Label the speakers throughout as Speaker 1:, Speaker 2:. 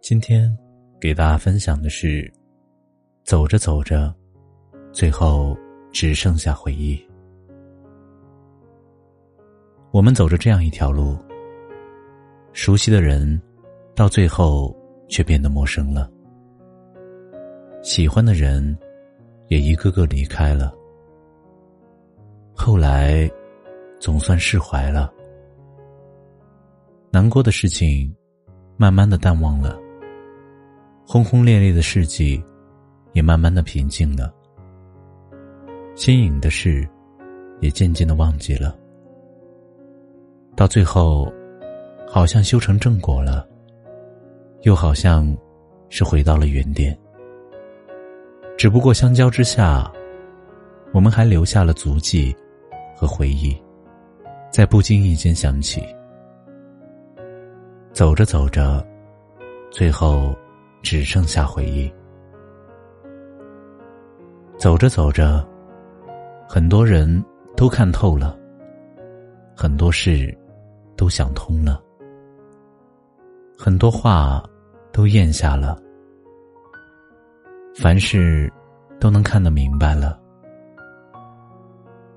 Speaker 1: 今天给大家分享的是：走着走着，最后只剩下回忆。我们走着这样一条路，熟悉的人，到最后却变得陌生了；喜欢的人，也一个个离开了。后来，总算释怀了，难过的事情，慢慢的淡忘了。轰轰烈烈的事迹，也慢慢的平静了。新颖的事，也渐渐的忘记了。到最后，好像修成正果了，又好像是回到了原点。只不过相交之下，我们还留下了足迹和回忆，在不经意间想起。走着走着，最后。只剩下回忆。走着走着，很多人都看透了，很多事都想通了，很多话都咽下了，凡事都能看得明白了，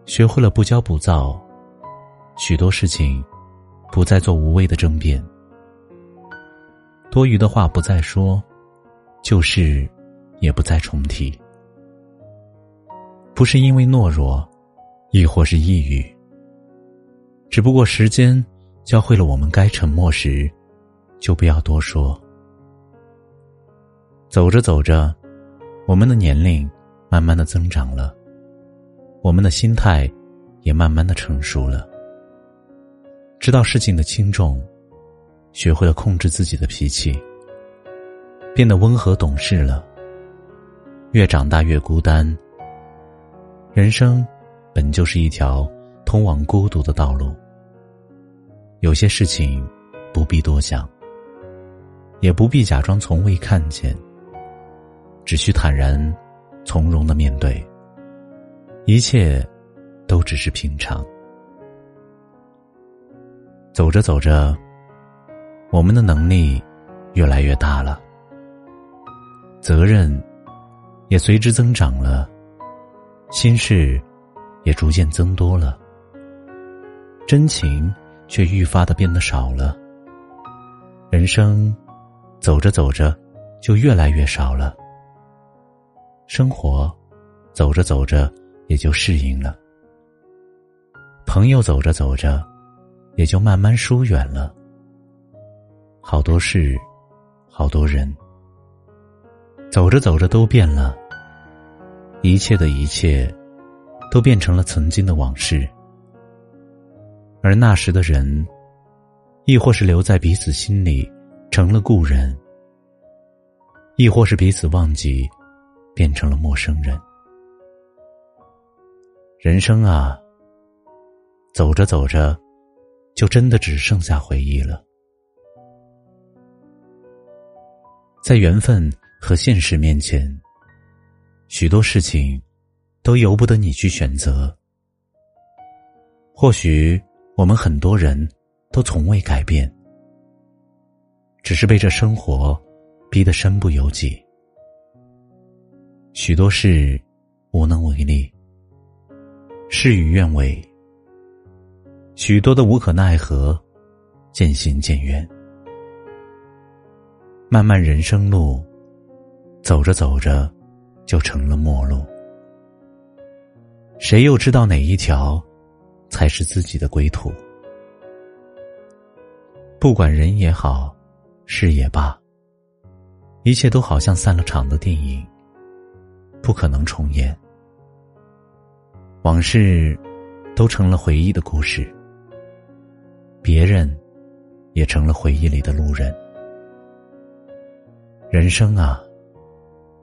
Speaker 1: 学会了不骄不躁，许多事情不再做无谓的争辩，多余的话不再说。旧事，也不再重提。不是因为懦弱，亦或是抑郁。只不过时间教会了我们，该沉默时，就不要多说。走着走着，我们的年龄慢慢的增长了，我们的心态也慢慢的成熟了。知道事情的轻重，学会了控制自己的脾气。变得温和懂事了。越长大越孤单。人生本就是一条通往孤独的道路。有些事情不必多想，也不必假装从未看见，只需坦然从容的面对。一切都只是平常。走着走着，我们的能力越来越大了。责任也随之增长了，心事也逐渐增多了，真情却愈发的变得少了。人生走着走着就越来越少了，生活走着走着也就适应了，朋友走着走着也就慢慢疏远了，好多事，好多人。走着走着都变了，一切的一切，都变成了曾经的往事。而那时的人，亦或是留在彼此心里，成了故人；亦或是彼此忘记，变成了陌生人。人生啊，走着走着，就真的只剩下回忆了，在缘分。和现实面前，许多事情都由不得你去选择。或许我们很多人都从未改变，只是被这生活逼得身不由己。许多事无能为力，事与愿违。许多的无可奈何，渐行渐远。漫漫人生路。走着走着，就成了陌路。谁又知道哪一条才是自己的归途？不管人也好，事也罢，一切都好像散了场的电影，不可能重演。往事都成了回忆的故事，别人也成了回忆里的路人。人生啊，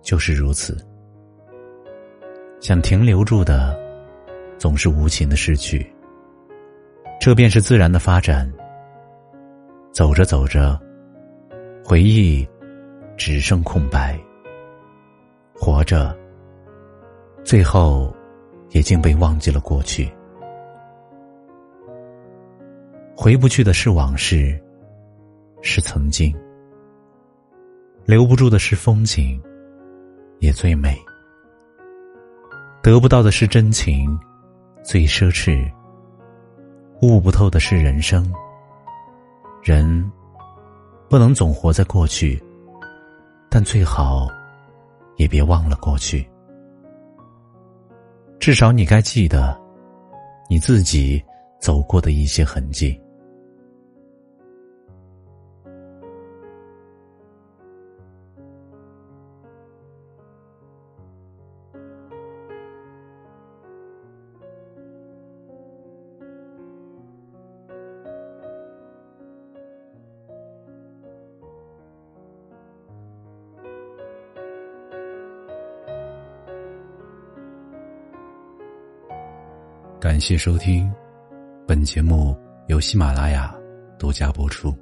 Speaker 1: 就是如此。想停留住的，总是无情的失去。这便是自然的发展。走着走着，回忆只剩空白。活着，最后也竟被忘记了过去。回不去的是往事，是曾经。留不住的是风景，也最美。得不到的是真情，最奢侈。悟不透的是人生。人不能总活在过去，但最好也别忘了过去。至少你该记得，你自己走过的一些痕迹。感谢收听，本节目由喜马拉雅独家播出。